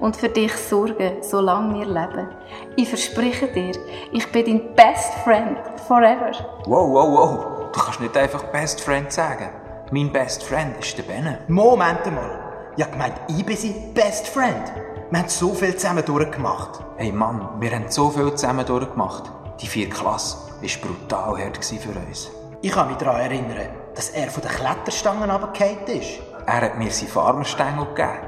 Und für dich sorgen, solange wir leben. Ich verspreche dir, ich bin dein Best Friend forever. Wow, wow, wow. Du kannst nicht einfach Best Friend sagen. Mein Best Friend ist der Benne. Moment mal. Ich habe gemeint, ich bin sein Best Friend. Wir haben so viel zusammen durchgemacht. Hey Mann, wir haben so viel zusammen durchgemacht. Die vier Klasse war brutal hart für uns. Ich kann mich daran erinnern, dass er von den Kletterstangen runtergefallen ist. Er hat mir seinen Farmerstängel gegeben.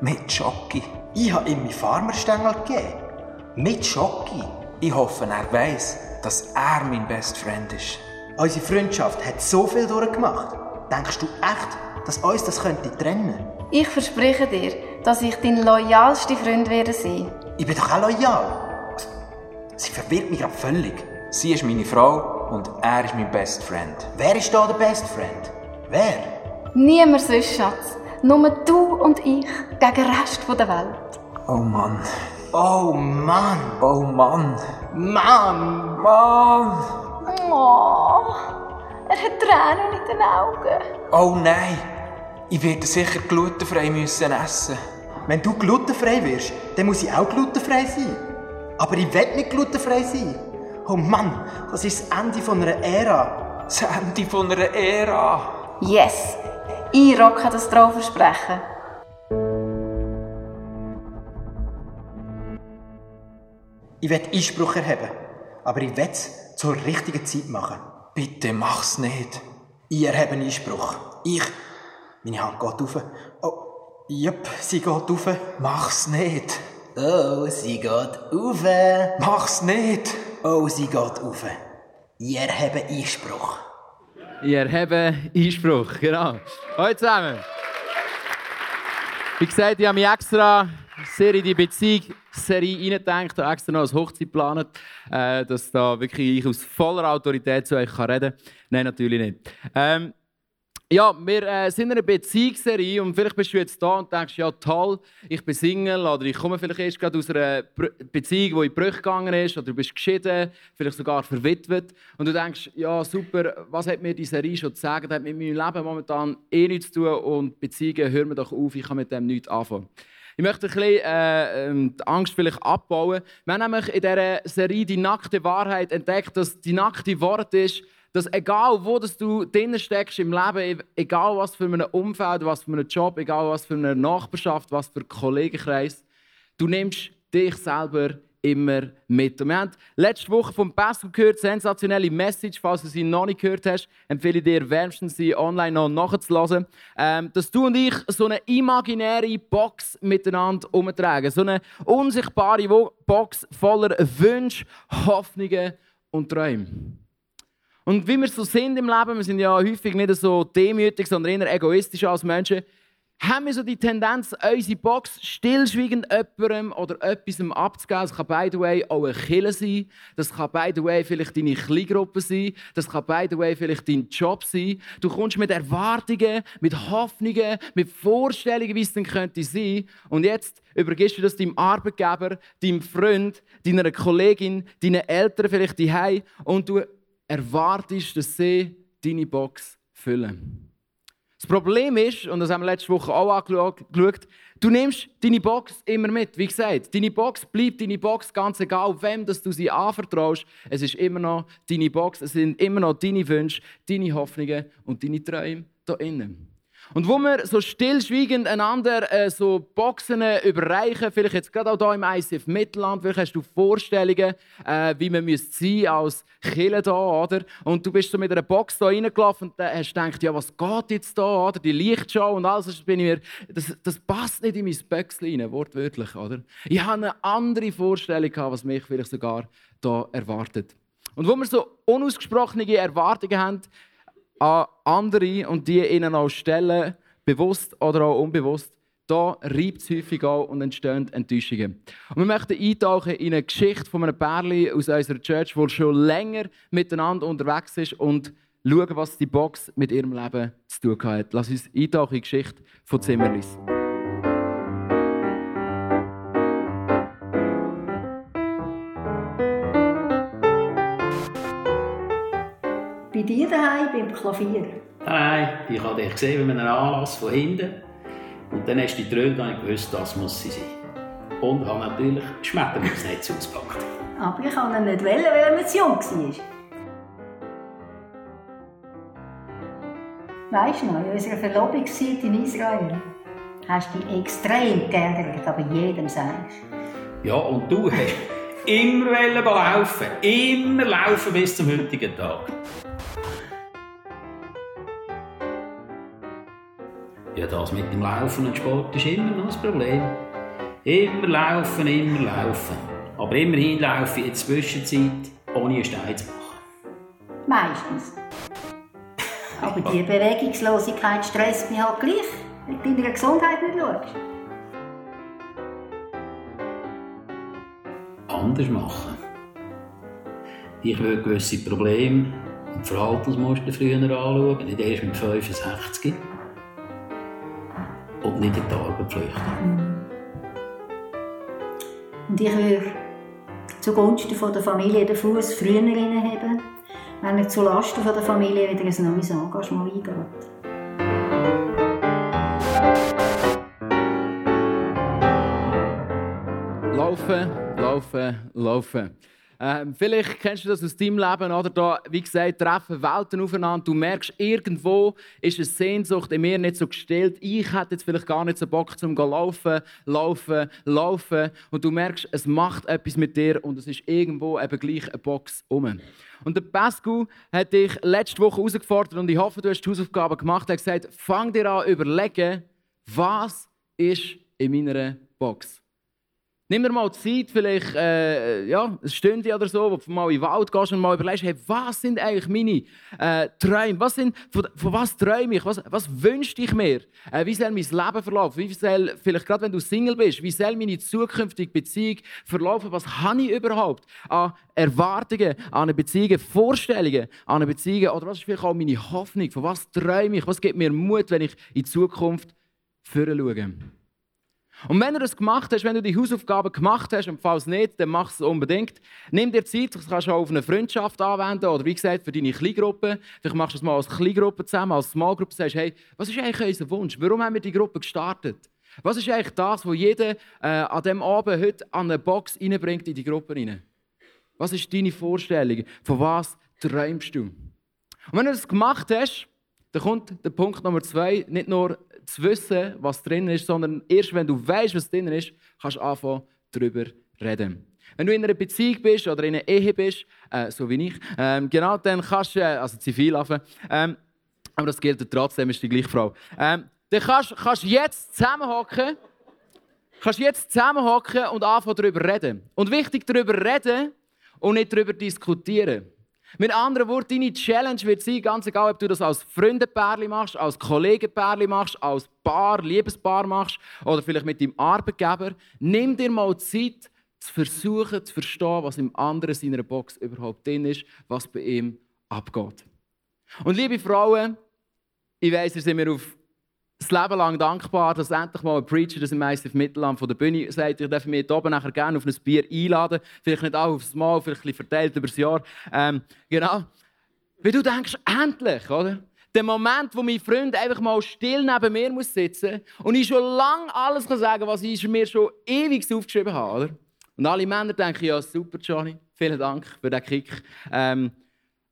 Mit Schocki. Ich habe ihm meinen Farmerstängel gegeben. Mit Schocki. Ich hoffe, er weiss, dass er mein Best Friend ist. Unsere Freundschaft hat so viel durchgemacht. Denkst du echt, dass uns das könnte trennen? Ich verspreche dir, dass ich dein loyalste Freund werde sein. Ich bin doch auch loyal. Sie verwirrt mich gerade völlig. Sie ist meine Frau und er ist mein Best Friend. Wer ist da der Best Friend? Wer? Niemand sonst, Schatz. Nur du und ich gegen den Rest der Welt. Oh Mann. Oh Mann. Oh Mann. Mann. Mann. Oh, er hat Tränen in den Augen. Oh nein. Ich werde sicher glutenfrei müssen essen. Wenn du glutenfrei wirst, dann muss ich auch glutenfrei sein. Aber ich will nicht glutenfrei sein. Oh Mann, das ist das Ende von einer Ära. Das Ende von einer Ära. Yes, ich rocke das Trauversprechen. Ich will Einspruch erheben. Aber ich will es zur richtigen Zeit machen. Bitte mach's nicht. Ich erhebe Einspruch. Ich. Meine Hand geht auf. Oh, jupp, sie geht auf. Mach's nicht. Oh, sie geht auf. Mach's nicht. Oh, sie geht auf. Ich erhebe Einspruch. Ich erhebe Einspruch, genau. Hallo zusammen. Wie gesagt, ich habe mich extra sehr in die Beziehungsserie hineingedacht, habe extra noch als Hochzeit geplant, äh, dass da wirklich ich aus voller Autorität zu euch reden kann. Nein, natürlich nicht. Ähm, ja, wir äh, sind in einer Beziehungsserie und vielleicht bist du jetzt da und denkst, ja toll, ich bin Single oder ich komme vielleicht erst gerade aus einer Beziehung, die in Brüche gegangen ist oder du bist geschieden, vielleicht sogar verwitwet und du denkst, ja super, was hat mir diese Serie schon zu sagen? Das hat mit meinem Leben momentan eh nichts zu tun und Beziehungen, hör mir doch auf, ich kann mit dem nichts anfangen. Ich möchte ein bisschen äh, ähm, die Angst vielleicht abbauen. Wir haben nämlich in dieser Serie die nackte Wahrheit entdeckt, dass die nackte Wort ist, dass egal wo dass du drinnen steckst im Leben, egal was für ein Umfeld, was für einen Job, egal was für eine Nachbarschaft, was für einen Kollegenkreis, du nimmst dich selber immer mit. Und wir haben letzte Woche vom Pastor gehört, sensationelle Message, falls du sie noch nicht gehört hast, empfehle ich dir wärmstens sie online noch nachzulassen, ähm, dass du und ich so eine imaginäre Box miteinander umtragen, so eine unsichtbare Box voller Wünsche, Hoffnungen und Träume. Und wie wir so sind im Leben, wir sind ja häufig nicht so demütig, sondern eher egoistisch als Menschen, haben wir so die Tendenz, unsere Box stillschweigend jemandem oder etwas abzugeben. Das kann, by the way, auch ein Killer sein. Das kann, by the way, vielleicht deine Kleingruppe sein. Das kann, by the way, vielleicht dein Job sein. Du kommst mit Erwartungen, mit Hoffnungen, mit Vorstellungen, wie es denn könnte sein. Und jetzt übergibst du das deinem Arbeitgeber, deinem Freund, deiner Kollegin, deinen Eltern vielleicht die und du erwartest, dass sie deine Box füllen. Das Problem ist, und das haben wir letzte Woche auch angeschaut, du nimmst deine Box immer mit. Wie gesagt, deine Box bleibt deine Box, ganz egal, wem dass du sie anvertraust. Es ist immer noch deine Box, es sind immer noch deine Wünsche, deine Hoffnungen und deine Träume da innen. Und wo wir so stillschweigend einander äh, so Boxen überreichen, vielleicht jetzt gerade auch hier im ICF Mittelland, vielleicht hast du Vorstellungen, äh, wie man sein als Killer da, oder? Und du bist so mit einer Box da reingelaufen und dann hast gedacht, ja, was geht jetzt da, oder? Die Lichtshow und alles, das bin ich mir, das, das passt nicht in mein Böckchen rein, wortwörtlich, oder? Ich habe eine andere Vorstellung gehabt, was mich vielleicht sogar da erwartet. Und wo wir so unausgesprochene Erwartungen haben, an andere und die ihnen auch stellen, bewusst oder auch unbewusst, da reibt es häufig auch und entstehen Enttäuschungen. Und wir möchten eintauchen in eine Geschichte von einem Pärchen aus unserer Church, das schon länger miteinander unterwegs ist und schauen, was die Box mit ihrem Leben zu tun hat. Lass uns eintauchen in die Geschichte von Zimmerlis. Daheim beim Klavier? Nein, ich habe dich gesehen bei einem Anlass von hinten. Und dann hast du die Tröne und ich gewusst, das muss sie sein. Und habe natürlich das Schmetterlingsnetz ausgepackt. Aber ich kann ihn nicht wählen, weil er zu jung war. Weißt du noch, in unserer Verlobungszeit in Israel hast du dich extrem geärgert, aber jedem sagst. Ja, und du hast immer laufen, immer laufen bis zum heutigen Tag. Ja, das mit dem Laufen und Sport ist immer noch das Problem. Immer laufen, immer laufen. Aber immerhin laufe ich in der Zwischenzeit, ohne einen Stein zu machen. Meistens. Aber die Bewegungslosigkeit stresst mich halt gleich, wenn du deiner Gesundheit nicht schaust. Anders machen. Ich will gewisse Probleme und Verhaltensmuster früher anschauen, nicht erst mit 65 und nicht in die Arbeit flüchten. Und ich würde zugunsten von der Familie den Fuß früher haben, wenn er zulasten von der Familie wieder ein neues Engagement eingeht. Laufen, laufen, laufen. Ähm, vielleicht kennst du das aus deinem Leben, oder? Da, wie gesagt, treffen Welten aufeinander. Du merkst, irgendwo ist eine Sehnsucht in mir nicht so gestellt. Ich hätte jetzt vielleicht gar nicht so Bock zum laufen, laufen, laufen. Und du merkst, es macht etwas mit dir und es ist irgendwo eben gleich eine Box um. Und der Pascu hat dich letzte Woche herausgefordert und ich hoffe, du hast die Hausaufgaben gemacht. Er hat gesagt, fang dir an überlegen, was ist in meiner Box. Nimm dir mal Zeit, vielleicht äh, ja, eine Stunde oder so, wo du mal in den Wald gehst und mal überlegst, hey, was sind eigentlich meine äh, Träume? Was sind, von, von, was träume ich? Was, was wünsche ich mir? Äh, wie soll mein Leben verlaufen? Wie soll, vielleicht gerade wenn du Single bist, wie soll meine zukünftige Beziehung verlaufen? Was habe ich überhaupt an Erwartungen, an eine Beziehung, Vorstellungen an eine Beziehung? Oder was ist vielleicht auch meine Hoffnung? Von was träume ich? Was gibt mir Mut, wenn ich in die Zukunft schaue? Und wenn du das gemacht hast, wenn du die Hausaufgaben gemacht hast, und falls nicht, dann mach es unbedingt. Nimm dir Zeit, das kannst du auch auf eine Freundschaft anwenden oder wie gesagt für deine Kleingruppe. Vielleicht machst du es mal als Kleingruppe zusammen, als Small Group. Sagst, hey, was ist eigentlich unser Wunsch? Warum haben wir die Gruppe gestartet? Was ist eigentlich das, was jeder äh, an diesem Abend heute an eine Box reinbringt in die Gruppe rein? Was ist deine Vorstellung? Von was träumst du? Und wenn du das gemacht hast, dann kommt der Punkt Nummer zwei, nicht nur zu wissen, was drin ist, sondern erst wenn du weißt, was drin ist, kannst du anfangen, darüber reden. Wenn du in einer Beziehung bist oder in einer Ehe bist, äh, so wie ich, ähm, genau, dann kannst du, äh, also zivil ähm, aber das gilt trotzdem, ist die gleiche Frau. Ähm, dann kannst du jetzt zusammenhocken, kannst jetzt zusammenhocken und anfangen darüber reden. Und wichtig darüber reden und nicht darüber diskutieren. Mit anderen Worten, deine Challenge wird sein, ganz egal, ob du das als Freundenpärli machst, als Kollegenpärli machst, als Paar, Liebespaar machst oder vielleicht mit deinem Arbeitgeber, nimm dir mal Zeit, zu versuchen zu verstehen, was im anderen seiner Box überhaupt drin ist, was bei ihm abgeht. Und liebe Frauen, ich weiss, ihr seid mir auf das Leben lang dankbar, dass endlich mal ein Preacher das im ICF Mittelland von der Bühne sagt, ich darf mich hier oben nachher gerne auf ein Bier einladen. Vielleicht nicht auch aufs Mal, vielleicht ein verteilt über das Jahr. Ähm, genau. Weil du denkst, endlich, oder? Der Moment, wo mein Freund einfach mal still neben mir muss sitzen und ich schon lange alles kann sagen was ich mir schon ewig aufgeschrieben habe. Oder? Und alle Männer denken, ja, super, Johnny, vielen Dank für den Kick. Ähm,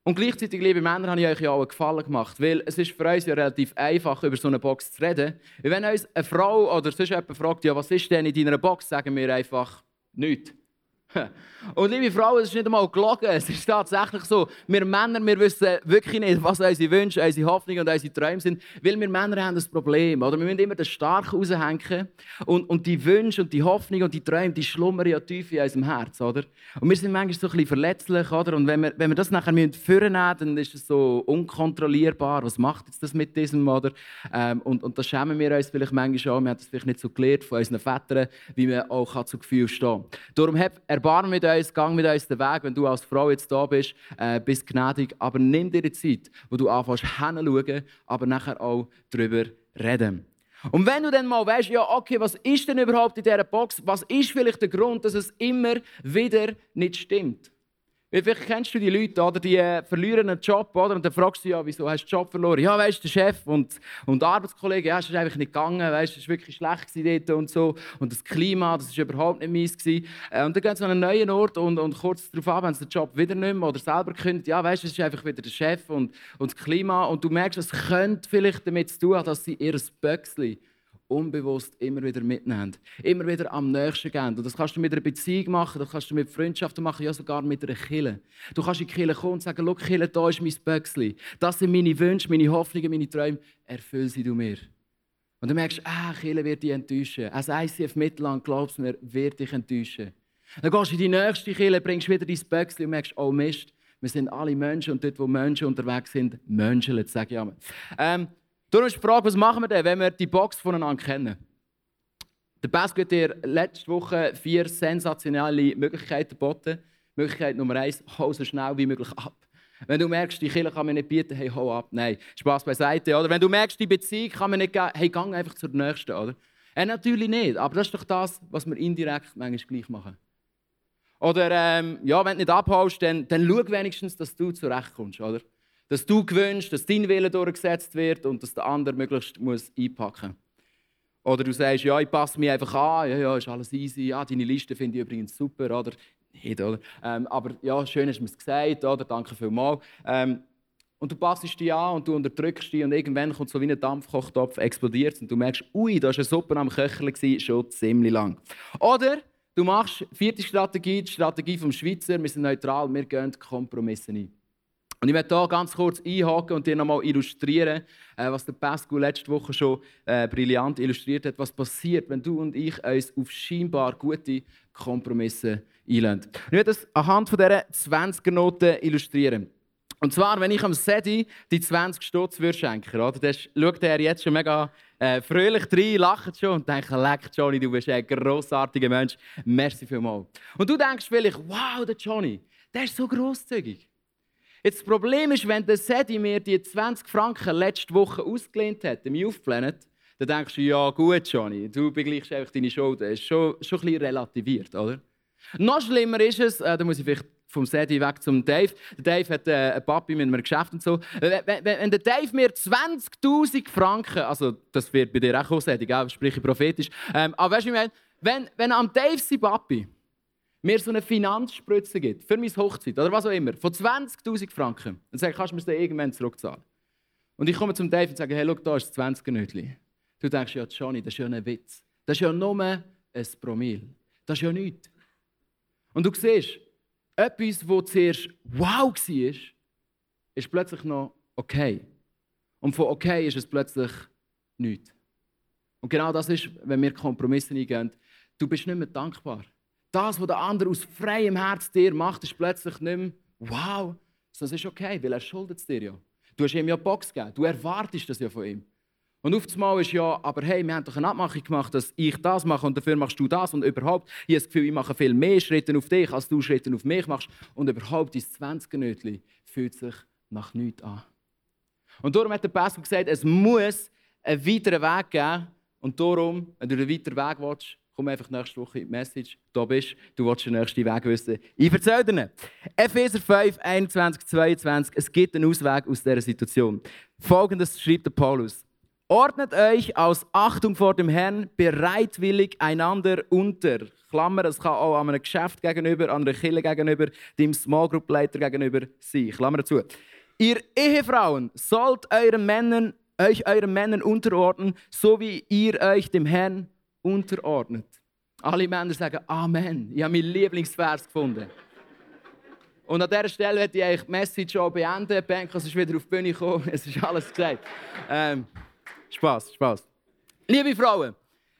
Und gleichzeitig, liebe Männer, habe ich euch ja auch einen Gefallen gemacht, weil es ist für uns ja relativ einfach, über so eine Box zu reden. Wenn uns eine Frau oder sonst jemand fragt, ja, was ist denn in deiner Box, sagen wir einfach nichts. Und liebe Frauen, es ist nicht einmal gelogen. Es ist tatsächlich so. Wir Männer, wir wissen wirklich nicht, was unsere Wünsche, unsere Hoffnungen und unsere Träume sind. Weil wir Männer haben das Problem. Oder? Wir müssen immer das stark raushängen. Und, und die Wünsche und die Hoffnungen und die Träume, die schlummern ja tief in unserem Herz. Oder? Und wir sind manchmal so ein bisschen verletzlich. Oder? Und wenn wir, wenn wir das nachher führen dann ist es so unkontrollierbar. Was macht jetzt das mit diesem? Oder? Ähm, und, und da schämen wir uns vielleicht manchmal auch. Wir haben das vielleicht nicht so gelernt von unseren Vätern, wie man auch zu Gefühl stehen kann. Darum Erbarm mit uns, gang mit uns den Weg, wenn du als Frau jetzt da bist, äh, bist gnädig. Aber nimm dir die Zeit, wo du anfängst hinzuschauen, aber nachher auch darüber reden. Und wenn du dann mal weißt, ja, okay, was ist denn überhaupt in dieser Box? Was ist vielleicht der Grund, dass es immer wieder nicht stimmt? Vielleicht kennst du die Leute, oder? die äh, verlieren einen Job, oder? und dann fragst du ja, wieso hast du den Job verloren? Ja, weißt du, der Chef und, und Arbeitskollege, ja, ist einfach nicht gegangen, weißt, es war wirklich schlecht dort und so. Und das Klima, das war überhaupt nicht meins. Äh, und dann gehen sie an einen neuen Ort und, und kurz darauf ab, wenn sie den Job wieder nicht mehr oder selber können, ja, weißt du, es ist einfach wieder der Chef und, und das Klima. Und du merkst, es könnte vielleicht damit zu tun haben, dass sie ihr Böckchen unbewusst immer wieder mitnehmen. Immer wieder am nächsten gehen. Und das kannst du mit einer Beziehung machen, das kannst du mit Freundschaften machen, ja sogar mit einer Kille. Du kannst in die Kille kommen und sagen, schau Kille, da ist mein Böckchen. Das sind meine Wünsche, meine Hoffnungen, meine Träume. Erfüll sie du mir. Und dann merkst du, ah, Kille wird dich enttäuschen. Als ICF Mittelland, glaubst du mir, wird dich enttäuschen. Dann gehst du in die nächste Kille, bringst wieder dein Böckchen und merkst, oh Mist, wir sind alle Menschen und dort, wo Menschen unterwegs sind, Menschen, sage ich einmal. Darum ist die Frage, was machen wir denn, wenn wir die Box voneinander kennen? Der Bass hat dir letzte Woche vier sensationelle Möglichkeiten geboten. Möglichkeit Nummer eins, hau so schnell wie möglich ab. Wenn du merkst, die Kirche kann mir nicht bieten, hey, hau ab. Nein, Spaß beiseite. Oder wenn du merkst, die Beziehung kann mir nicht geben, hey, gang einfach zur nächsten. Oder? Äh, natürlich nicht, aber das ist doch das, was wir indirekt manchmal gleich machen. Oder ähm, ja, wenn du nicht abhaust, dann, dann schau wenigstens, dass du zurechtkommst. Oder? Dass du gewünscht, dass dein Wille durchgesetzt wird und dass der andere möglichst muss einpacken muss. Oder du sagst, ja, ich passe mich einfach an, ja, ja, ist alles easy, ja, deine Liste finde ich übrigens super, oder? Nicht, oder? Ähm, aber ja, schön hast du es gesagt, oder? Danke vielmals. Ähm, und du passt dich an und du unterdrückst dich und irgendwann kommt so wie ein Dampfkochtopf, explodiert und du merkst, ui, da war eine Suppe am Köcheln, schon ziemlich lang. Oder du machst vierte Strategie, die Strategie vom Schweizer, wir sind neutral, wir gehen Kompromisse ein. Und ich möchte hier ganz kurz einhaken und dir nochmal illustrieren, äh, was der Pascal letzte Woche schon äh, brillant illustriert hat, was passiert, wenn du und ich uns auf scheinbar gute Kompromisse einlösen. Ich werde das anhand von dieser 20er-Noten illustrieren. Und zwar, wenn ich am Sedi die 20 Stutz würde schenken, oder, dann schaut er jetzt schon mega äh, fröhlich rein, lacht schon und denkt, leck Johnny, du bist ein grossartiger Mensch, merci vielmals. Und du denkst vielleicht, wow, der Johnny, der ist so grosszügig. Jetzt das Problem ist, wenn der Sedi mir die 20 Franken letzte Woche ausgelehnt hat im Youth Planet, dann denkst du, ja gut, Johnny, du begleichst einfach deine Schulden. Das ist schon, schon ein bisschen relativiert, oder? Noch schlimmer ist es, äh, da muss ich vielleicht vom Sedi weg zum Dave. Der Dave hat äh, einen Papi mit einem Geschäft und so. Wenn, wenn, wenn der Dave mir 20'000 Franken, also das wird bei dir auch kommen, Sedi, sprich ich prophetisch, ähm, aber weißt du, wenn, wenn am Dave sein Papi mir so eine Finanzspritze gibt, für meine Hochzeit oder was auch immer, von 20'000 Franken, sage ich, kannst du mir das irgendwann zurückzahlen? Und ich komme zum Dave und sage, hey, schau, da ist das 20er Du denkst, ja, Johnny, das ist ja ein Witz. Das ist ja nur ein Promille. Das ist ja nichts. Und du siehst, etwas, das zuerst wow war, ist plötzlich noch okay. Und von okay ist es plötzlich nichts. Und genau das ist, wenn wir Kompromisse eingehen, du bist nicht mehr dankbar. Das, was der andere aus freiem Herz dir macht, ist plötzlich nicht mehr wow, das ist okay, weil er schuldet es dir ja. Du hast ihm ja Box gegeben, du erwartest das ja von ihm. Und auf einmal ist ja, aber hey, wir haben doch eine Abmachung gemacht, dass ich das mache und dafür machst du das und überhaupt, ich habe das Gefühl, ich mache viel mehr Schritte auf dich, als du Schritte auf mich machst und überhaupt dein 20 fühlt sich nach nichts an. Und darum hat der Pastor gesagt, es muss einen weiteren Weg geben und darum, wenn du einen weiteren Weg willst, komm einfach nächste Woche in die Message. Da bist du, willst den nächsten Weg wissen. Ich erzähle dir. Epheser 5, 21, 22. Es gibt einen Ausweg aus dieser Situation. Folgendes schreibt der Paulus. Ordnet euch aus Achtung vor dem Herrn bereitwillig einander unter. Klammer, es kann auch an einem Geschäft gegenüber, an einer Kille gegenüber, dem Small Group Leiter gegenüber sein. Klammer dazu. Ihr Ehefrauen sollt euren Männern, euch euren Männern unterordnen, so wie ihr euch dem Herrn unterordnet. Alle Männer sagen Amen. Ich habe meinen Lieblingsvers gefunden. Und an dieser Stelle werde ich eigentlich die Message auch beenden. Bank ist wieder auf die Bühne gekommen. Es ist alles gesagt. Ähm, Spaß, Spaß. Liebe Frauen,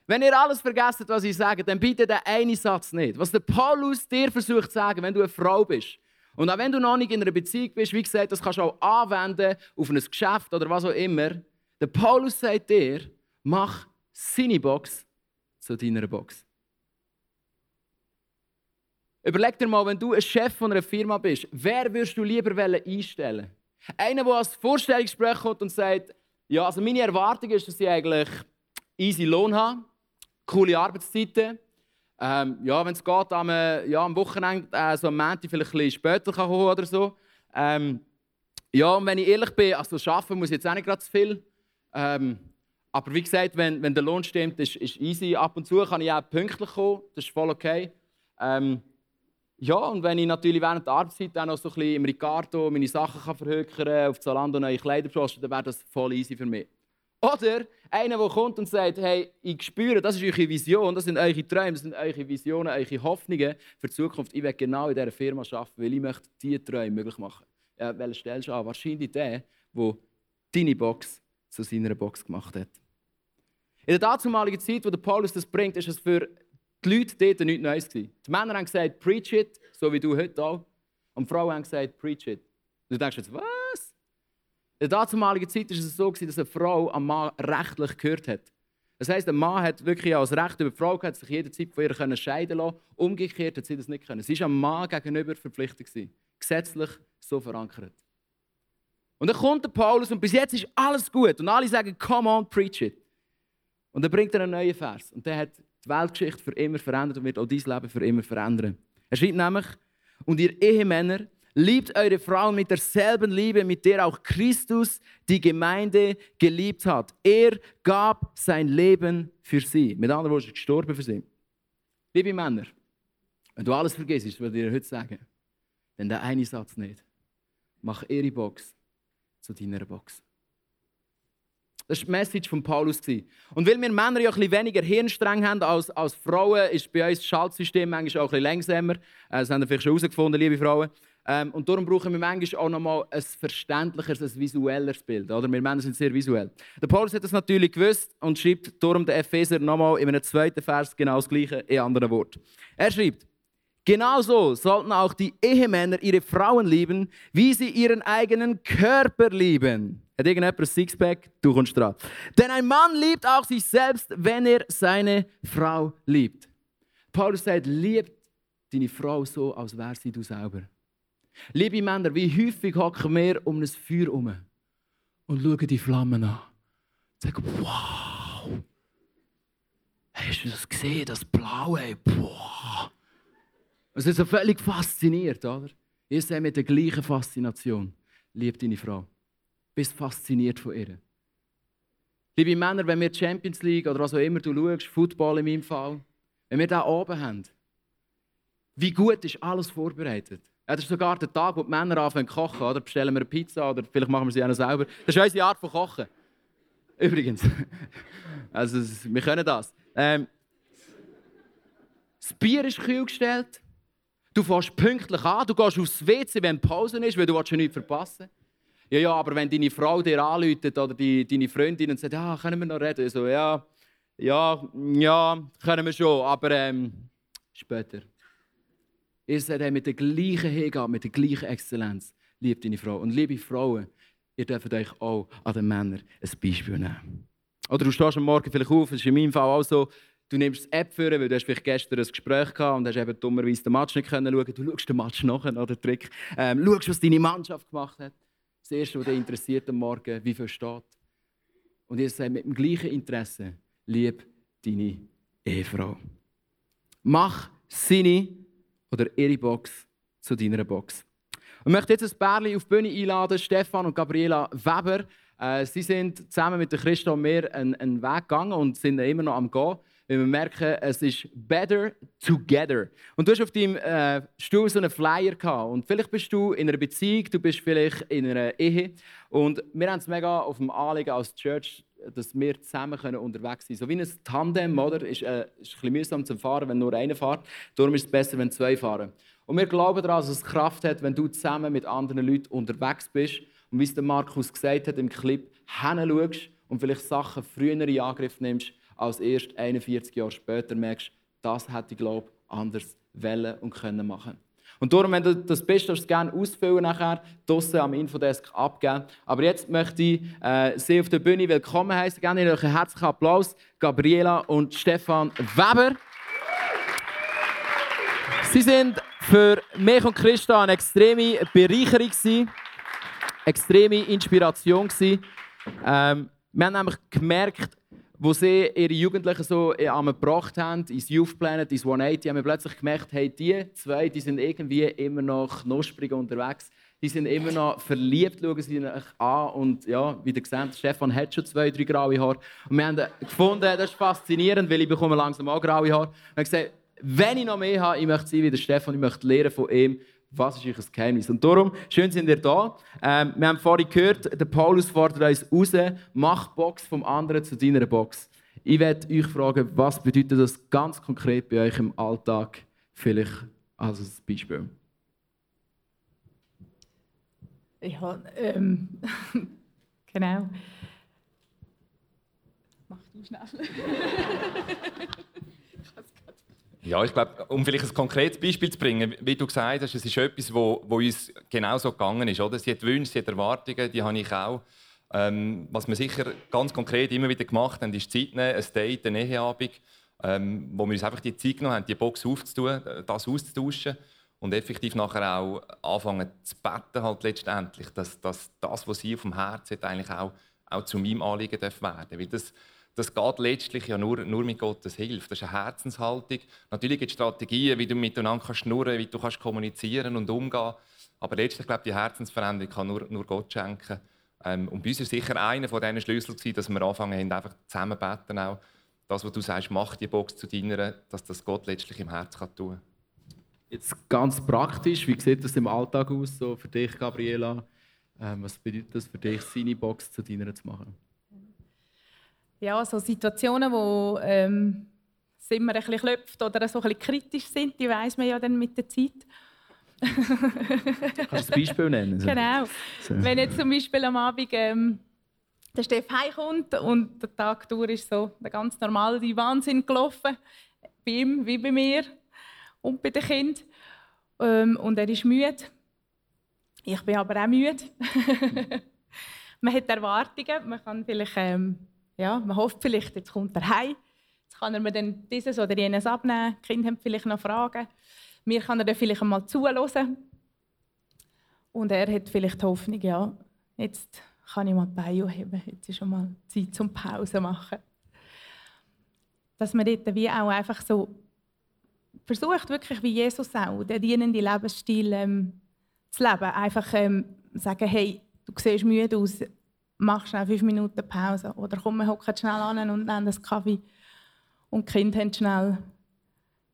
wenn ihr alles vergesst, was ich sage, dann bitte den einen Satz nicht. Was der Paulus dir versucht zu sagen, wenn du eine Frau bist. Und auch wenn du noch nicht in einer Beziehung bist, wie gesagt, das kannst du auch anwenden auf ein Geschäft oder was auch immer. Der Paulus sagt dir, mach seine Box zu deiner Box. Überleg dir mal, wenn du ein Chef von einer Firma bist, wer würdest du lieber einstellen? Einer, der als Vorstellungsgespräch kommt und sagt, ja, also meine Erwartung ist, dass ich eigentlich easy Lohn habe, coole Arbeitszeiten. Ähm, ja, wenn es geht, am, ja, am Wochenende, äh, so am Montag vielleicht ein bisschen später kann kommen oder so. Ähm, ja, und wenn ich ehrlich bin, also arbeiten muss ich jetzt auch nicht gerade zu viel. Ähm, aber wie gesagt, wenn, wenn der Lohn stimmt, ist, ist easy. Ab und zu kann ich auch pünktlich kommen, das ist voll okay. Ähm, ja, und wenn ich natürlich während der Arbeitszeit auch noch so ein bisschen im Ricardo meine Sachen kann verhökern auf Zalando neue Kleider posten, dann wäre das voll easy für mich. Oder einer, der kommt und sagt, hey, ich spüre, das ist eure Vision, das sind eure Träume, das sind eure Visionen, eure Hoffnungen für die Zukunft. Ich will genau in dieser Firma arbeiten, weil ich möchte diese Träume möglich machen. Ja, welche stellst du an? Wahrscheinlich der, der deine Box zu seiner Box gemacht hat. In der damaligen Zeit, wo der Paulus das bringt, ist es für die Leute dort nichts Neues. Gewesen. Die Männer haben gesagt, preach it, so wie du heute auch. Und die Frauen haben gesagt, preach it. Und du denkst jetzt, was? In der damaligen Zeit war es so, dass eine Frau am Mann rechtlich gehört hat. Das heisst, ein Mann hat wirklich als Recht über die Frau gehabt, sich jederzeit von ihr scheiden lassen Umgekehrt hat sie das nicht können. Sie war am Mann gegenüber verpflichtet. Gewesen. Gesetzlich so verankert. Und dann kommt der Paulus und bis jetzt ist alles gut. Und alle sagen, come on, preach it. Und dann bringt er einen neuen Vers. Und der hat die Weltgeschichte für immer verändert und wird auch dein Leben für immer verändern. Er schreibt nämlich, und ihr Ehemänner, liebt eure Frauen mit derselben Liebe, mit der auch Christus die Gemeinde geliebt hat. Er gab sein Leben für sie. Mit anderen Worten, er gestorben für sie. Liebe Männer, wenn du alles vergisst, würde ich dir heute sagen, dann der eine Satz nicht. Mach ihre Box zu deiner Box. Das war die Message von Paulus. Und weil wir Männer ja ein weniger Hirnstreng haben als, als Frauen, ist bei uns das Schaltsystem manchmal auch ein bisschen langsamer. Äh, das haben wir vielleicht schon herausgefunden, liebe Frauen. Ähm, und darum brauchen wir manchmal auch nochmal ein verständlicheres, ein visuelleres Bild. Oder? Wir Männer sind sehr visuell. Der Paulus hat das natürlich gewusst und schreibt darum den Epheser nochmal in einem zweiten Vers genau das Gleiche in anderen Worten. Er schreibt, Genauso sollten auch die Ehemänner ihre Frauen lieben, wie sie ihren eigenen Körper lieben. Hat irgendjemand ein Sixpack? Du kommst dran. Denn ein Mann liebt auch sich selbst, wenn er seine Frau liebt. Paulus sagt, liebt deine Frau so, als wäre sie du selber. Liebe Männer, wie häufig hocken wir um ein Feuer herum und schauen die Flammen an. Sagen, wow, hast du das gesehen, das Blaue? Boah. Es ist so völlig fasziniert, oder? Ihr seid mit der gleichen Faszination. Liebt deine Frau. Bist fasziniert von ihr. Liebe Männer, wenn wir Champions League oder was auch immer du schaust, Football in meinem Fall, wenn wir da oben haben, wie gut ist alles vorbereitet? Ja, das ist sogar der Tag, wo die Männer anfangen zu kochen. Oder bestellen wir eine Pizza oder vielleicht machen wir sie auch noch selber. Das ist unsere Art von Kochen. Übrigens. Also, wir können das. Ähm, das Bier ist kühl gestellt. Du fährst pünktlich an, du gehst aufs WC, wenn Pause ist, weil du nichts verpassen Ja, ja, aber wenn deine Frau dir anläutet oder die, deine Freundin und sagt, ja, können wir noch reden? So, ja, ja, ja, können wir schon, aber ähm, später. Ihr seid mit der gleichen Hingabe, mit der gleichen Exzellenz, liebt deine Frau. Und liebe Frauen, ihr dürft euch auch an den Männern ein Beispiel nehmen. Oder du stehst am Morgen vielleicht auf, das ist in meinem Fall auch so, Du nimmst die App für, weil du hast vielleicht gestern ein Gespräch gehabt und hast eben dummerweise den Match nicht können schauen. Du schaust den Match nachher, oder Trick. Ähm, schaust, was deine Mannschaft gemacht hat. Das Erste, was dich interessiert am Morgen, wie viel steht. Und ihr sagt mit dem gleichen Interesse, lieb deine Ehefrau. Mach seine oder ihre Box zu deiner Box. Ich möchte jetzt ein Pärchen auf die Bühne einladen, Stefan und Gabriela Weber. Äh, sie sind zusammen mit Christo und mir einen, einen Weg gegangen und sind immer noch am Gehen weil wir merken, es ist better together. Und du hast auf deinem äh, Stuhl so einen Flyer gehabt. Und vielleicht bist du in einer Beziehung, du bist vielleicht in einer Ehe. Und wir haben es mega auf dem Anliegen als Church, dass wir zusammen können unterwegs sein können. So wie ein Tandem, oder? Ist, äh, ist ein bisschen mühsam zu fahren, wenn nur einer fährt. Darum ist es besser, wenn zwei fahren. Und wir glauben daran, dass es Kraft hat, wenn du zusammen mit anderen Leuten unterwegs bist. Und wie es der Markus gesagt hat im Clip, hinschaust und vielleicht Sachen früher in Angriff nimmst, als erst 41 Jahre später merkst, das hätte ich, glaube anders wollen und können machen. Und darum, wenn du das bist, darfst du es gerne ausfüllen nachher, draussen am Infodesk abgeben. Aber jetzt möchte ich äh, Sie auf der Bühne willkommen heißen. Gerne einen herzlichen Applaus, Gabriela und Stefan Weber. Sie sind für mich und Christa eine extreme Bereicherung, eine extreme Inspiration. Ähm, wir haben nämlich gemerkt, wo sie ihre Jugendlichen so äh, gebracht haben, ins Youth Planet, ins 180, haben wir plötzlich gemerkt, hey, die zwei, die sind irgendwie immer noch knusprig unterwegs. Die sind immer noch verliebt, schauen sie sich an. Und ja, wie ihr seht, Stefan hat schon zwei, drei graue Haare. Und wir haben gefunden, das ist faszinierend, weil ich bekomme langsam auch graue Haare. Und haben gesagt, wenn ich noch mehr habe, ich möchte sein wie der Stefan, ich möchte lernen von ihm, was ist euch ein Geheimnis? Und darum, schön sind ihr da. Ähm, wir haben vorhin gehört, der Paulus fordert uns raus, mach Box vom anderen zu deiner Box. Ich werde euch fragen, was bedeutet das ganz konkret bei euch im Alltag? Vielleicht als Beispiel. Ja, ähm, genau. Mach du schnell. Ja, ich glaube, um vielleicht ein konkretes Beispiel zu bringen, wie du gesagt hast, es ist etwas, wo, wo uns genau so gegangen ist. Oder? Sie hat Wünsche, sie hat Erwartungen, die habe ich auch. Ähm, was wir sicher ganz konkret immer wieder gemacht haben, ist Zeit nehmen, ein Date, eine Eheabend, ähm, wo wir uns einfach die Zeit genommen haben, die Box aufzutun, das auszutauschen und effektiv nachher auch anfangen zu beten halt letztendlich, dass, dass das, was sie auf dem Herzen hat, eigentlich auch, auch zu meinem Anliegen werden darf. Weil das, das geht letztlich ja nur, nur mit Gottes Hilfe. Das ist eine Herzenshaltung. Natürlich gibt es Strategien, wie du miteinander kannst schnurren wie du kannst kommunizieren und umgehen. Aber letztlich, glaube ich, die Herzensveränderung kann nur, nur Gott schenken. Ähm, und bei uns war sicher einer von diesen Schlüssel, dass wir anfangen haben, einfach zusammen beten. Auch. Das, was du sagst, mach die Box zu deiner, dass das Gott letztlich im Herz kann tun kann. Jetzt ganz praktisch, wie sieht das im Alltag aus, so für dich, Gabriela? Ähm, was bedeutet das für dich, seine Box zu deiner zu machen? Ja, so Situationen, wo ähm, es immer ein bisschen klopft oder so ein bisschen kritisch sind, die weiß man ja dann mit der Zeit. Kannst du ein Beispiel nennen? Genau. So. Wenn jetzt zum Beispiel am Abend ähm, der Steff heimkommt und der Tag durch ist so der ganz normale Wahnsinn gelaufen, bei ihm wie bei mir und bei den Kindern. Ähm, und er ist müde. Ich bin aber auch müde. man hat Erwartungen, man kann vielleicht ähm, ja, man hofft vielleicht, jetzt kommt er heim, jetzt kann er mir dann dieses oder jenes abnehmen. Die Kinder haben vielleicht noch Fragen. Mir kann er dann vielleicht einmal zuhören. Und er hat vielleicht die Hoffnung, ja, jetzt kann ich mal die Beine heben. Jetzt ist schon mal Zeit zum Pause machen. Dass man dort wie auch einfach so versucht, wirklich wie Jesus auch, den dienenden Lebensstil ähm, zu leben. Einfach ähm, sagen, hey, du siehst müde aus, mach schnell fünf Minuten Pause. Oder komm, wir hocken schnell an und nehmen einen Kaffee. Und die Kinder haben schnell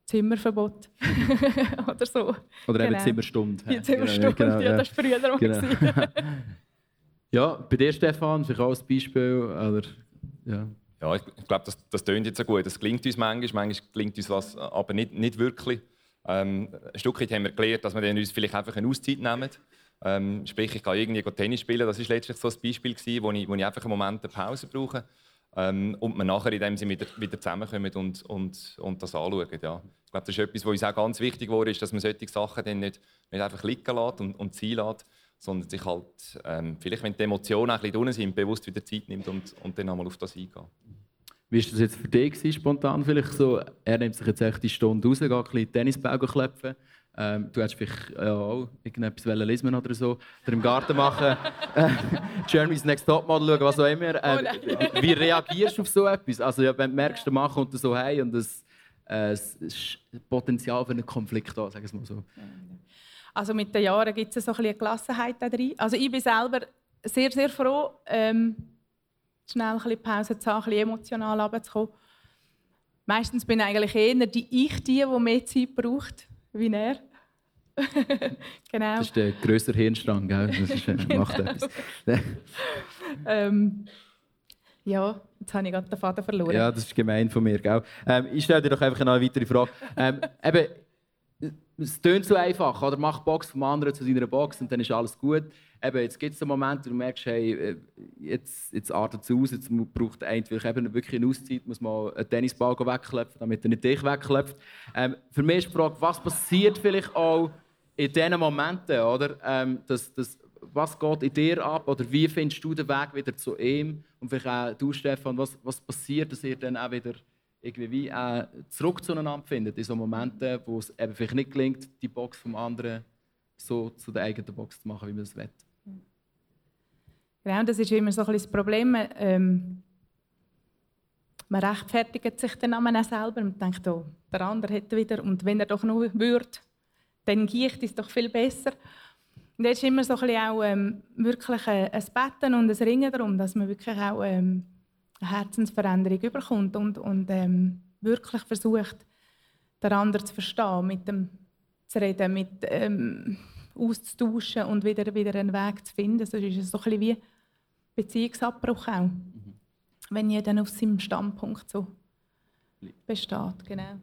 Zimmerverbot. Oder so. Oder eben genau. Zimmerstunde. Ja, Zimmerstunde, genau, ja, das war früher genau. Ja, bei dir, Stefan, vielleicht auch ein Beispiel. Oder, ja. Ja, ich, glaube, das, das tönt jetzt so gut. Das klingt uns manchmal, manchmal klingt uns was, aber nicht, nicht wirklich. Ähm, ein Stück weit haben wir gelernt, dass wir uns vielleicht einfach eine Auszeit nehmen. Ähm, sprich, ich kann irgendwie Tennis spielen. Das war letztlich so ein Beispiel, gewesen, wo, ich, wo ich einfach einen Moment eine Pause brauche. Ähm, und man nachher in dem Sinne wieder, wieder zusammenkommen und, und, und das anschauen. Ja. Ich glaube, das ist etwas, was uns auch ganz wichtig war, ist, dass man solche Sachen dann nicht, nicht einfach liegen lässt und, und ziehen lässt, sondern sich halt, ähm, vielleicht wenn die Emotionen ein bisschen sind, bewusst wieder Zeit nimmt und, und dann einmal auf das eingeht. Wie war das jetzt für dich spontan? Vielleicht so, er nimmt sich jetzt echt die Stunde raus, geht ein bisschen Tennisball klopfen ähm, du hättest vielleicht ja, auch irgendetwas lesen oder so. Oder im Garten machen. äh, Jeremy's Next Top Model schauen, was auch immer. Äh, oh wie reagierst du auf so etwas? Also, ja, wenn du merkst, der Mann kommt so heim und das, äh, das Potenzial für einen Konflikt da, sagen wir mal so. Also mit den Jahren gibt es so ein bisschen eine Gelassenheit da drin. Also ich bin selber sehr, sehr froh, ähm, schnell ein bisschen Pause zu haben, ein bisschen emotional runterzukommen. Meistens bin ich eigentlich eher die ich die, die mehr Zeit braucht, wie er. genau. Das ist der grössere Hirnstrang, gell? Das ist, äh, macht genau. etwas. ähm, ja, jetzt habe ich gerade den Faden verloren. Ja, das ist gemein von mir, gell? Ähm, ich stelle dir doch einfach noch eine weitere Frage. Ähm, eben, es tönt so einfach, oder? Mach Box vom anderen zu deiner Box und dann ist alles gut. Eben, jetzt gibt es einen Moment, wo du merkst, hey, äh, jetzt, jetzt artet es aus, jetzt braucht eine eben wirklich eine Auszeit, muss man einen Tennisball wegklopfen, damit er nicht dich wegklopft. Ähm, für mich ist die Frage, was passiert vielleicht auch in diesen Momenten, oder? Ähm, das, das, was geht in dir ab oder wie findest du den Weg wieder zu ihm? Und vielleicht auch du, Stefan, was, was passiert, dass ihr dann auch wieder irgendwie wie, äh, zurück zueinander findet, in so Momenten, wo es eben vielleicht nicht gelingt, die Box vom anderen so zu der eigenen Box zu machen, wie man es will. Genau, das ist immer so ein das Problem. Ähm, man rechtfertigt sich dann auch selber und denkt, oh, der andere hätte wieder, und wenn er doch nur würde, dann geht es doch viel besser. Und jetzt ist immer so ein auch ähm, wirklich ein, ein Betten und ein Ringen darum, dass man wirklich auch ähm, eine Herzensveränderung überkommt und, und ähm, wirklich versucht, den anderen zu verstehen, mit dem zu reden, mit ähm, auszutauschen und wieder, wieder einen Weg zu finden. Sonst ist es so ein bisschen wie Beziehungsabbruch auch, mhm. wenn jeder auf seinem Standpunkt so besteht. Genau.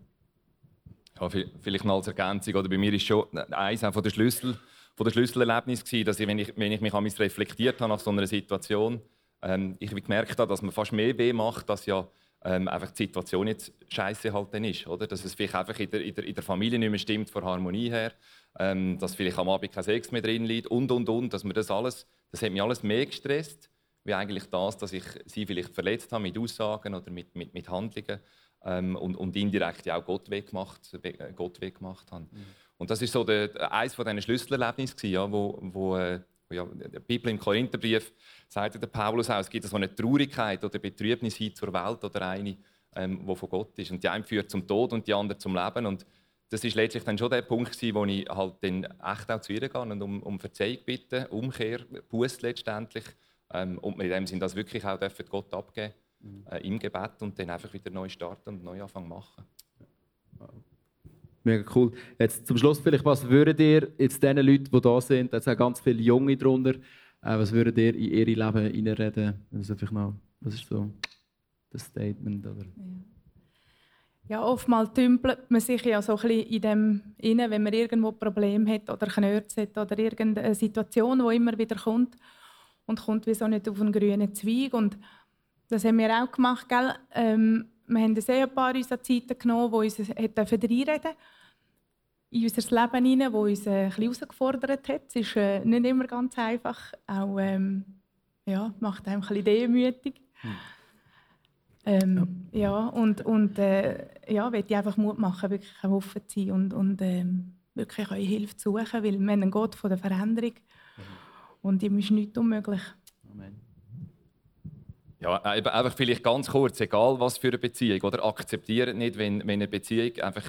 Ja, vielleicht noch als Ergänzung, oder bei mir ist schon eines von der Schlüssel von der Schlüsselerlebnis gewesen, dass ich, wenn ich, wenn ich mich an mich reflektiert habe nach so einer Situation, ähm, ich gemerkt habe, dass man fast mehr weh macht, dass ja ähm, einfach die Situation jetzt scheiße halt ist, oder? Dass es vielleicht einfach in der, in der, in der Familie nicht mehr stimmt von Harmonie her, ähm, dass vielleicht am Abend kein Sex mehr drin liegt und und und, dass mir das alles, das hat mich alles mehr gestresst, wie eigentlich das, dass ich sie vielleicht verletzt habe mit Aussagen oder mit, mit, mit Handlungen ähm, und, und indirekt ja auch Gott weggemacht, äh, Gott weggemacht habe. Mhm. Und das ist so der, eines von diesen Schlüsselerlebnissen, ja, wo, wo äh, ja, der Bibel im Korintherbrief sagt der Paulus auch, es gibt so eine Traurigkeit oder Betrübnis hin zur Welt oder eine, ähm, die von Gott ist. Und die eine führt zum Tod und die andere zum Leben. Und das ist letztlich dann schon der Punkt, wo ich halt dann echt auch zu ihr gehe und um, um Verzeihung bitte, Umkehr, Buß letztendlich. Ähm, und in dem Sinne das wirklich auch Gott abgeben mhm. äh, im Gebet und dann einfach wieder neu starten und neu anfangen machen. Mega cool. Jetzt zum Schluss vielleicht, was würdet ihr jetzt den Leuten, die da sind, da sind ganz viele Junge drunter, äh, was würdet ihr in ihr Leben reinreden? Also vielleicht noch, was ist so das Statement? Oder? Ja. ja, oftmals tümpelt man sich ja so ein bisschen in dem inne, wenn man irgendwo ein Problem hat oder Knörz hat oder irgendeine Situation, die immer wieder kommt und kommt wie so nicht auf einen grünen Zweig. Und das haben wir auch gemacht, gell? Ähm, wir haben ein paar uns Zeiten genommen, die uns reinreden in unser Leben hinein, das uns ein bisschen herausgefordert hat. Es ist äh, nicht immer ganz einfach. Auch ähm, ja, macht einem ein bisschen demütig. Hm. Ähm, ja. ja. und, und äh, ja, ich einfach Mut machen, wirklich offen zu sein und, und ähm, wirklich eure Hilfe zu suchen, weil wir haben einen Gott von der Veränderung mhm. und ihm ist nichts unmöglich. Ja, einfach vielleicht ganz kurz, egal was für eine Beziehung, oder akzeptiert nicht, wenn, wenn eine Beziehung einfach,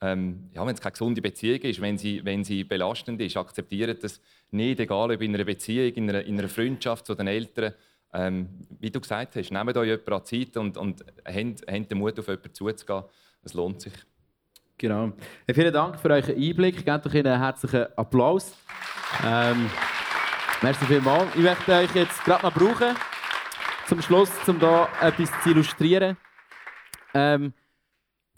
ähm, ja, wenn es keine gesunde Beziehung ist, wenn sie, wenn sie belastend ist, akzeptiert das nicht, egal ob in einer Beziehung, in einer, in einer Freundschaft zu den Eltern. Ähm, wie du gesagt hast, nehmt euch jemanden an Zeit und, und habt, habt den Mut, auf jemanden zuzugehen. Es lohnt sich. Genau. Vielen Dank für euren Einblick. Gebt euch einen herzlichen Applaus. Ähm, merci vielmals. Ich möchte euch jetzt gerade noch brauchen zum Schluss, um da etwas zu illustrieren. Ähm,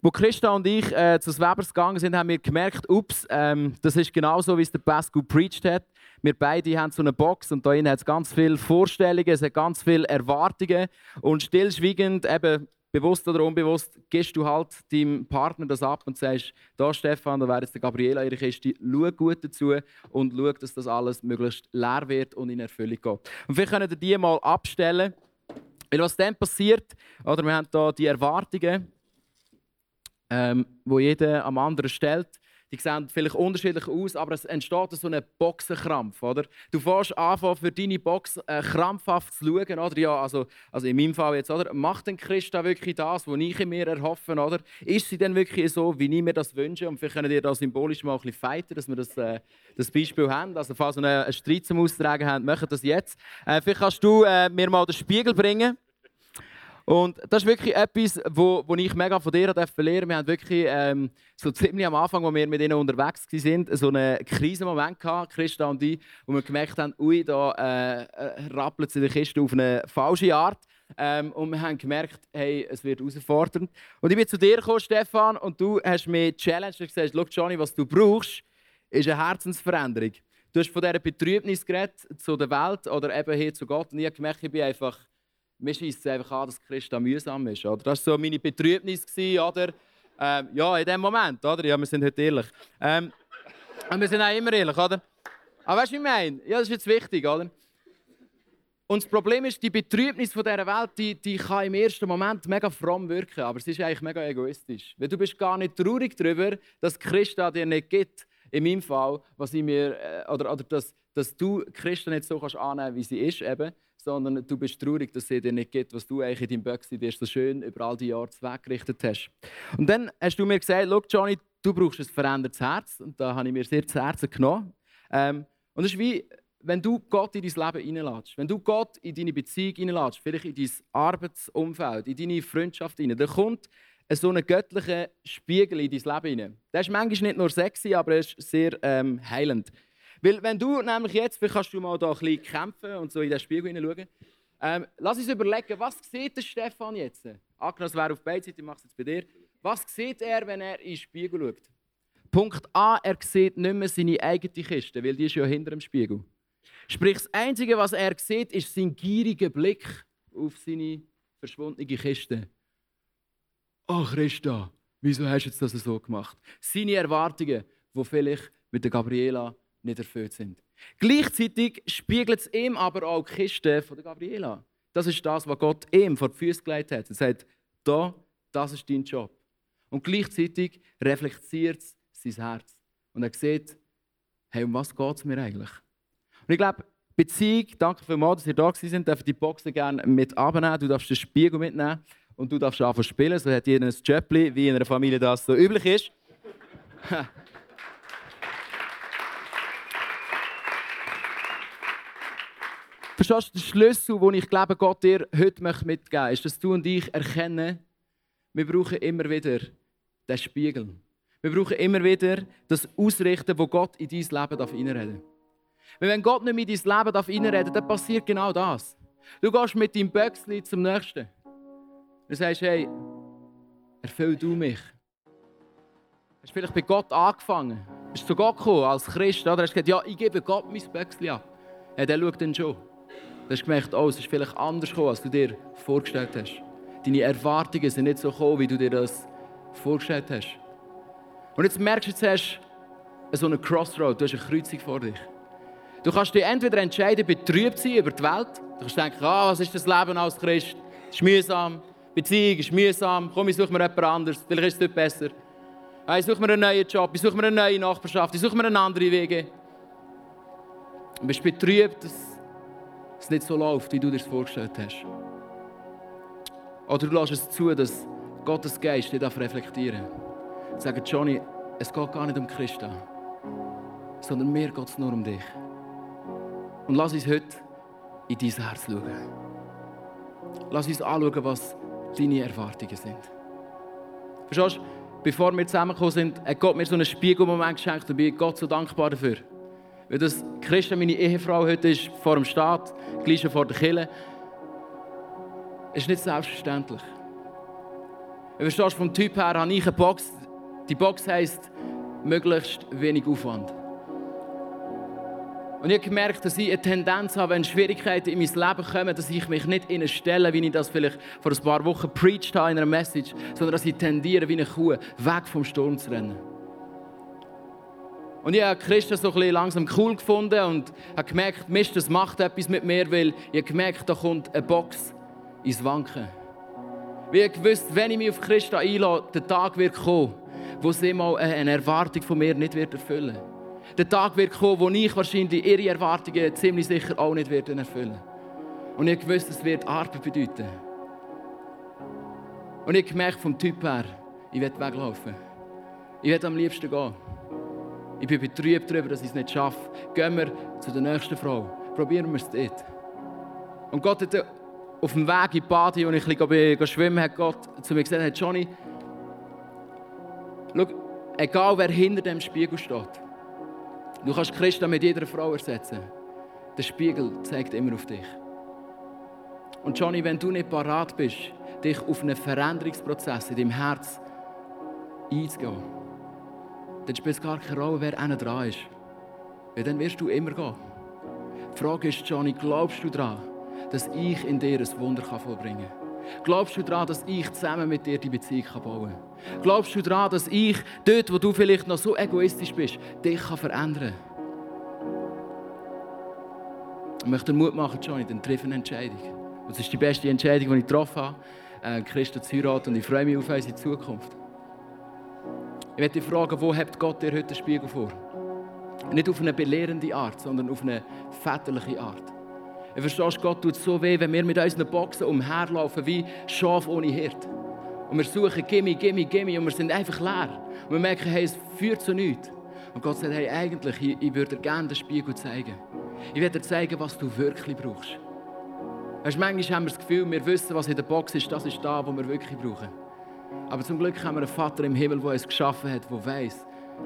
wo Christa und ich äh, zu Webers gegangen sind, haben wir gemerkt, ups, ähm, das ist genauso, wie es der Pascal preached hat. Wir beide haben so eine Box und da hat es ganz viele Vorstellungen, es hat ganz viele Erwartungen und stillschweigend, eben bewusst oder unbewusst, gehst du halt deinem Partner das ab und sagst, da Stefan, da wäre jetzt der Gabriela ihre Kiste, schau gut dazu und schau, dass das alles möglichst leer wird und in Erfüllung geht. Und vielleicht könnt ihr die mal abstellen. Weil was dann passiert, oder wir haben hier die Erwartungen, ähm, wo jeder am anderen stellt, die sehen vielleicht unterschiedlich aus, aber es entsteht so ein Boxenkrampf. Oder? Du fährst an, für deine Box äh, krampfhaft zu schauen. Oder? Ja, also, also in meinem Fall jetzt, oder? macht denn Christa wirklich das, was ich in mir erhoffe? Oder? Ist sie denn wirklich so, wie ich mir das wünsche? Und vielleicht können wir da symbolisch mal ein bisschen fighten, dass wir das, äh, das Beispiel haben. Also falls wir einen Streit zum Austragen haben, machen das jetzt. Äh, vielleicht kannst du äh, mir mal den Spiegel bringen. Und das ist wirklich etwas, wo, wo ich mega von dir lernen Wir haben wirklich ähm, so ziemlich am Anfang, als wir mit ihnen unterwegs waren, so einen Krisenmoment gehabt, Christa und ich, wo wir gemerkt haben, ui, da äh, rappelt es in der Kiste auf eine falsche Art. Ähm, und wir haben gemerkt, hey, es wird herausfordernd. Und ich bin zu dir gekommen, Stefan, und du hast mir challenged und gesagt, schau Johnny, was du brauchst, ist eine Herzensveränderung. Du hast von dieser Betrübnis geredet zu der Welt oder eben hier zu Gott. Und ich habe gemerkt, ich bin einfach mir schießt einfach an, dass Christa mühsam ist. Oder? Das war so meine Betrübnis. Oder? Ähm, ja, in dem Moment. Oder? Ja, wir sind heute ehrlich. Ähm, und wir sind auch immer ehrlich. Oder? Aber weißt du, was ich meine? Ja, das ist jetzt wichtig. Oder? Und das Problem ist, die Betrübnis von dieser Welt, die, die kann im ersten Moment mega fromm wirken, aber es ist eigentlich mega egoistisch. Weil du bist gar nicht traurig darüber, dass Christa dir nicht gibt, in meinem Fall, was ich mir, äh, oder, oder dass, dass du Christa nicht so kannst annehmen wie sie ist, eben, sondern du bist traurig, dass sie dir nicht gibt, was du eigentlich in deinem Böckchen dir so schön über all die Jahre weggerichtet hast. Und dann hast du mir gesagt, Schau, Johnny, du brauchst ein verändertes Herz. Und da habe ich mir sehr zu Herzen genommen. Ähm, und es ist wie, wenn du Gott in dein Leben hineinlässt, wenn du Gott in deine Beziehung hineinlässt, vielleicht in dein Arbeitsumfeld, in deine Freundschaft hinein, dann kommt so ein göttlicher Spiegel in dein Leben hinein. Der ist manchmal nicht nur sexy, aber er ist sehr ähm, heilend. Weil wenn du nämlich jetzt, kannst du mal da ein bisschen kämpfen und so in den Spiegel hineinschauen. Ähm, lass uns überlegen, was sieht der Stefan jetzt? Angenommen, es wäre auf beiden Seiten, ich mache es jetzt bei dir. Was sieht er, wenn er in den Spiegel schaut? Punkt A, er sieht nicht mehr seine eigene Kiste, weil die ist ja hinter dem Spiegel. Sprich, das Einzige, was er sieht, ist sein gieriger Blick auf seine verschwundene Kiste. Oh Christa, wieso hast du jetzt das so gemacht? Seine Erwartungen, die vielleicht mit der Gabriela nicht erfüllt sind. Gleichzeitig spiegelt es ihm aber auch die Kiste von der Gabriela. Das ist das, was Gott ihm vor die Füße gelegt hat. Er sagt, da, das ist dein Job. Und gleichzeitig reflektiert es sein Herz. Und er sieht, hey, um was geht es mir eigentlich? Und ich glaube, Beziehung, danke vielmals, dass ihr da sind, dürft die Boxen gerne mit abnehmen. Du darfst den Spiegel mitnehmen und du darfst anfangen spielen. So hat jeder ein Jöppli, wie in einer Familie das so üblich ist. Verstehst du, der Schlüssel, den ich glaube, Gott dir heute mitgeben möchte, ist, dass du und ich erkennen, wir brauchen immer wieder den Spiegel. Wir brauchen immer wieder das Ausrichten, wo Gott in dein Leben reinreden darf. Weil wenn Gott nicht in dein Leben reinreden darf, dann passiert genau das. Du gehst mit deinem Böckchen zum Nächsten. Du sagst, hey, erfüll du mich. Hast du vielleicht bei Gott angefangen? Bist du zu Gott gekommen als Christ? Oder hast du gesagt, ja, ich gebe Gott mein Böckchen ab. Ja, der schaut dann schon. Du hast gemerkt, oh, es ist vielleicht anders gekommen, als du dir vorgestellt hast. Deine Erwartungen sind nicht so gekommen, wie du dir das vorgestellt hast. Und jetzt merkst du, jetzt hast du so eine Crossroad, du hast eine Kreuzung vor dich. Du kannst dich entweder entscheiden, betrübt sein über die Welt. Du kannst denken, ah, was ist das Leben als Christ? Es ist mühsam, Beziehung ist mühsam, komm, ich suche mir jemand anderes, vielleicht ist es dort besser. Ich suche mir einen neuen Job, ich suche mir eine neue Nachbarschaft, ich suche mir eine andere Wege. Du bist betrübt, dass es nicht so läuft, wie du dir das vorgestellt hast. Oder du lässt es zu, dass Gottes Geist dich reflektieren darf. Sagen, Johnny, es geht gar nicht um Christa, sondern mir geht es nur um dich. Und lass uns heute in dein Herz schauen. Lass uns anschauen, was deine Erwartungen sind. Verstehst du? Bevor wir zusammengekommen sind, hat Gott mir so einen Spiegelmoment geschenkt und bin Gott so dankbar dafür. Weil das Christa, meine Ehefrau, heute ist vor dem Staat, gleich vor der Kirche. ist nicht selbstverständlich. Du verstehst, vom Typ her habe ich eine Box. Die Box heisst, möglichst wenig Aufwand. Und ich habe gemerkt, dass ich eine Tendenz habe, wenn Schwierigkeiten in mein Leben kommen, dass ich mich nicht in eine stelle, wie ich das vielleicht vor ein paar Wochen preached habe in einer Message, sondern dass ich tendiere, wie eine Kuh, weg vom Sturm zu rennen. Und ich habe Christen so langsam cool gefunden und habe gemerkt, Mist, das macht etwas mit mir, weil ich habe gemerkt, da kommt eine Box ins Wanken. Wie ich gewusst, wenn ich mich auf Christen einlasse, der Tag wird kommen, wo sie mal eine Erwartung von mir nicht wird erfüllen Der Tag wird kommen, wo ich wahrscheinlich ihre Erwartungen ziemlich sicher auch nicht erfüllen Und ich wusste, es wird Arbeit bedeuten. Und ich gemerkt vom Typ her, ich werde weglaufen. Ich werde am liebsten gehen. Ich bin betrübt darüber, dass ich es nicht schaffe. Gehen wir zu der nächsten Frau. Probieren wir es dort. Und Gott hat auf dem Weg in die Bade, und ich ein schwimmen hat Gott zu mir gesagt, hey Johnny, schau, egal wer hinter dem Spiegel steht, du kannst Christa mit jeder Frau ersetzen. Der Spiegel zeigt immer auf dich. Und Johnny, wenn du nicht parat bist, dich auf einen Veränderungsprozess in deinem Herz einzugehen, dann spielt es gar keine Rolle, wer einer dran ist. Weil dann wirst du immer gehen. Die Frage ist, Johnny, glaubst du daran, dass ich in dir ein Wunder vollbringen kann? Glaubst du daran, dass ich zusammen mit dir die Beziehung bauen kann? Glaubst du daran, dass ich dort, wo du vielleicht noch so egoistisch bist, dich verändern kann? Ich möchte dir Mut machen, Johnny, dann triff eine Entscheidung. Das ist die beste Entscheidung, die ich getroffen habe, äh, Christus zu heiraten und ich freue mich auf unsere Zukunft. Ich werde dich fragen, wo hebt Gott dir heute den Spiegel vor? Nicht auf eine belehrende Art, sondern auf eine väterliche Art. Du verstehst, Gott tut so weh, wenn wir mit unseren Boxen umherlaufen wie Schaf ohne Hirt. Und wir suchen Gimme, Gimme, Gimme und wir sind einfach leer. Und wir merken, hey, es führt zu nichts. Und Gott sagt, hey, eigentlich, ich, ich würde dir gerne den Spiegel zeigen. Ich werde dir zeigen, was du wirklich brauchst. Weißt, manchmal haben wir das Gefühl, wir wissen, was in der Box ist, das ist da, was wir wirklich brauchen. Aber zum Glück haben wir einen Vater im Himmel, der uns geschaffen hat, der weiß,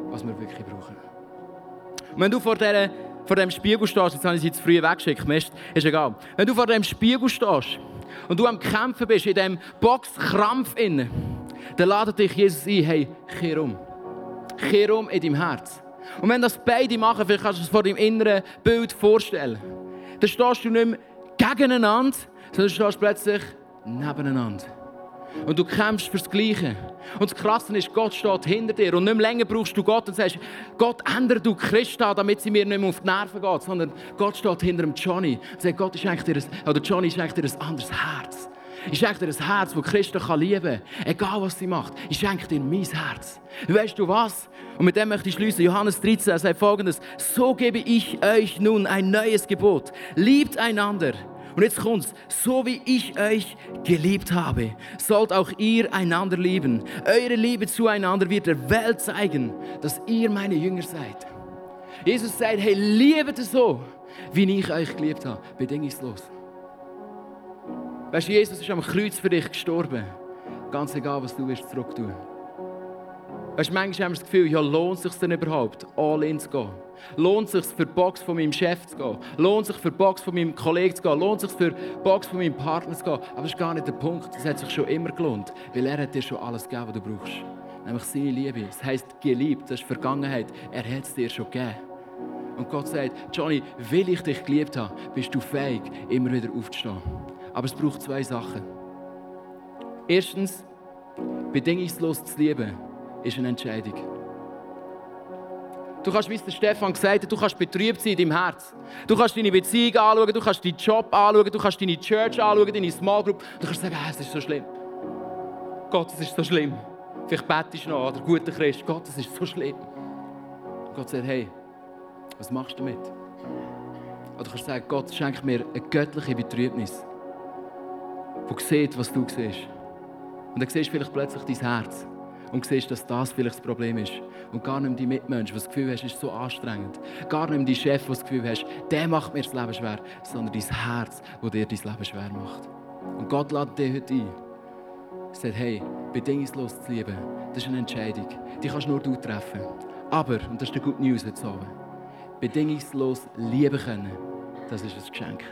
was wir wirklich brauchen. Und wenn du vor, dieser, vor dem Spiegel stehst, jetzt habe ich sie zu früh weggeschickt, ist, ist egal. Wenn du vor dem Spiegel stehst und du am Kämpfen bist, in diesem Boxkrampf innen, dann ladet dich Jesus ein, hey, kehr um. Kehr um in deinem Herz. Und wenn das beide machen, vielleicht kannst du es vor deinem inneren Bild vorstellen, dann stehst du nicht mehr gegeneinander, sondern du stehst plötzlich nebeneinander. Und du kämpfst fürs Gleiche. Und das Krasse ist, Gott steht hinter dir. Und nicht mehr länger brauchst du Gott und sagst, Gott, ändere du Christa, damit sie mir nicht mehr auf die Nerven geht. Sondern Gott steht hinter dem Johnny und sagt, Gott, ich schenke dir oder Johnny, ich schenke dir ein anderes Herz. Ich schenke dir ein Herz, das Christa kann lieben kann. Egal, was sie macht. Ich schenke dir mein Herz. Weißt du was? Und mit dem möchte ich schließen. Johannes 13 er sagt folgendes. So gebe ich euch nun ein neues Gebot. Liebt einander und jetzt kommt's. So wie ich euch geliebt habe, sollt auch ihr einander lieben. Eure Liebe zueinander wird der Welt zeigen, dass ihr meine Jünger seid. Jesus sagt, hey, liebet es so, wie ich euch geliebt habe. Bedingungslos. Weißt du, Jesus ist am Kreuz für dich gestorben. Ganz egal, was du wirst zurück tun. Weißt du, manchmal haben wir das Gefühl, ja, lohnt es sich denn überhaupt, all in zu gehen? Lohnt es sich für die Box von meinem Chef zu gehen? Lohnt es sich für die Box von meinem Kollegen zu gehen? Lohnt es sich für die Box von meinem Partner zu gehen? Aber das ist gar nicht der Punkt. Das hat sich schon immer gelohnt, weil er hat dir schon alles gegeben, was du brauchst. Nämlich seine Liebe. Das heisst, geliebt, das ist Vergangenheit. Er hat es dir schon gegeben. Und Gott sagt, Johnny, will ich dich geliebt habe, bist du fähig, immer wieder aufzustehen. Aber es braucht zwei Sachen. Erstens, bedingungslos zu lieben, ist eine Entscheidung. Du kannst, wie es Stefan gesagt hat, du kannst betrübt sein in deinem Herz. Du kannst deine Beziehung anschauen, du kannst deinen Job anschauen, du kannst deine Church anschauen, deine Small Group. Du kannst sagen, ah, es ist so schlimm. Gott, es ist so schlimm. Vielleicht betest du noch, oder guter Christ, Gott, es ist so schlimm. Und Gott sagt, hey, was machst du damit? Oder du kannst sagen, Gott schenkt mir eine göttliche Betrübnis, die sieht, was du siehst. Und dann siehst du vielleicht plötzlich dein Herz und siehst, dass das vielleicht das Problem ist. Und gar nicht die Mitmenschen, die das Gefühl hast, ist so anstrengend. Gar nicht die Chef, der das Gefühl hast, der macht mir das Leben schwer, sondern dein Herz, das dir dein Leben schwer macht. Und Gott lädt dich heute ein. Er sagt, hey, bedingungslos zu lieben, das ist eine Entscheidung. Die kannst nur du treffen. Aber, und das ist die gute News heute Abend, bedingungslos lieben können, das ist ein Geschenk.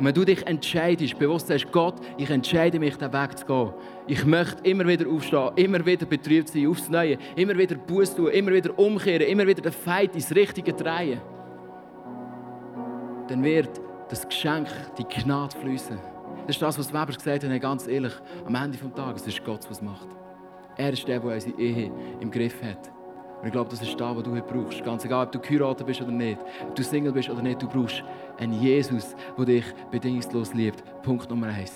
Und wenn du dich entscheidest, bewusst sagst, Gott, ich entscheide mich, den Weg zu gehen. Ich möchte immer wieder aufstehen, immer wieder betrübt sein, aufs Neue, immer wieder Buß tun, immer wieder umkehren, immer wieder den Feind ins Richtige drehen. Dann wird das Geschenk, die Gnade fließen. Das ist das, was Weber gesagt hat, ganz ehrlich, am Ende des Tages, ist Gott, was macht. Er ist der, der unsere Ehe im Griff hat. Und ich glaube, das ist das, was du heute brauchst. Ganz egal, ob du geheiratet bist oder nicht, ob du Single bist oder nicht, du brauchst einen Jesus, der dich bedingungslos liebt. Punkt Nummer eins.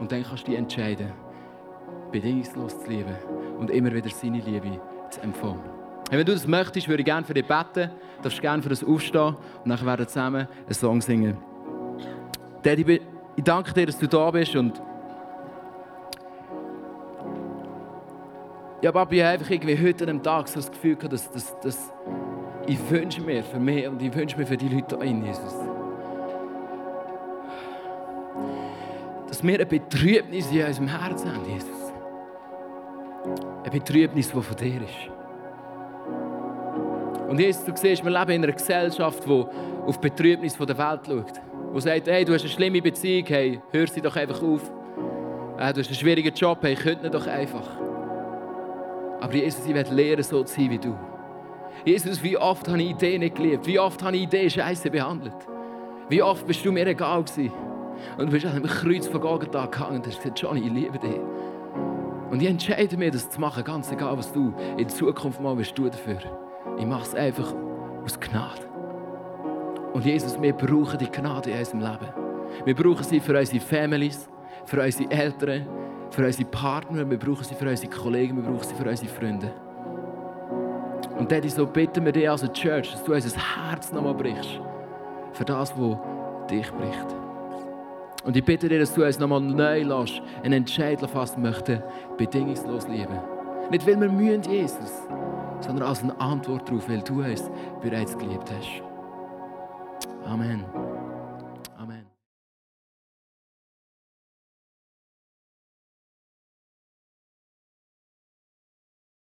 Und dann kannst du dich entscheiden, bedingungslos zu lieben und immer wieder seine Liebe zu empfangen. Hey, wenn du das möchtest, würde ich gerne für dich beten. Du darfst gerne für das aufstehen und dann werden wir zusammen einen Song singen. Daddy, ich danke dir, dass du da bist und ja, Papi, ich habe irgendwie heute an einem Tag so das Gefühl gehabt, dass, dass, dass ich wünsche mir für mich und ich wünsche mir für die Leute in Jesus. Dass wir eine Betrübnis in unserem Herzen haben, Jesus. Eine Betrübnis, die von dir ist. Und Jesus, du siehst, wir leben in einer Gesellschaft, die auf die Betrübnis der Welt schaut. Die sagt, hey, du hast eine schlimme Beziehung, hey, hör sie doch einfach auf. Du hast einen schwierigen Job, hey, könnt doch einfach. Aber Jesus, ich werde lernen, so zu sein wie du. Jesus, wie oft habe ich Ideen nicht geliebt? Wie oft habe ich Ideen scheiße behandelt? Wie oft bist du mir egal gewesen? Und du bist an einem Kreuz von Golgatha gehangen und hast gesagt, Johnny, ich liebe dich. Und ich entscheide mich, das zu machen, ganz egal, was du in Zukunft mal wirst tun dafür. Ich mache es einfach aus Gnade. Und Jesus, wir brauchen die Gnade in unserem Leben. Wir brauchen sie für unsere Families, für unsere Eltern, für unsere Partner, wir brauchen sie für unsere Kollegen, wir brauchen sie für unsere Freunde. Und Daddy, so bitten wir dich als Church, dass du unser Herz nochmal brichst. Für das, was dich bricht. Und ich bitte dir, dass du uns nochmal neu lässt, einen Entscheid fassen möchten, bedingungslos lieben. Nicht, weil wir mühen, Jesus, sondern als eine Antwort darauf, weil du uns bereits geliebt hast. Amen.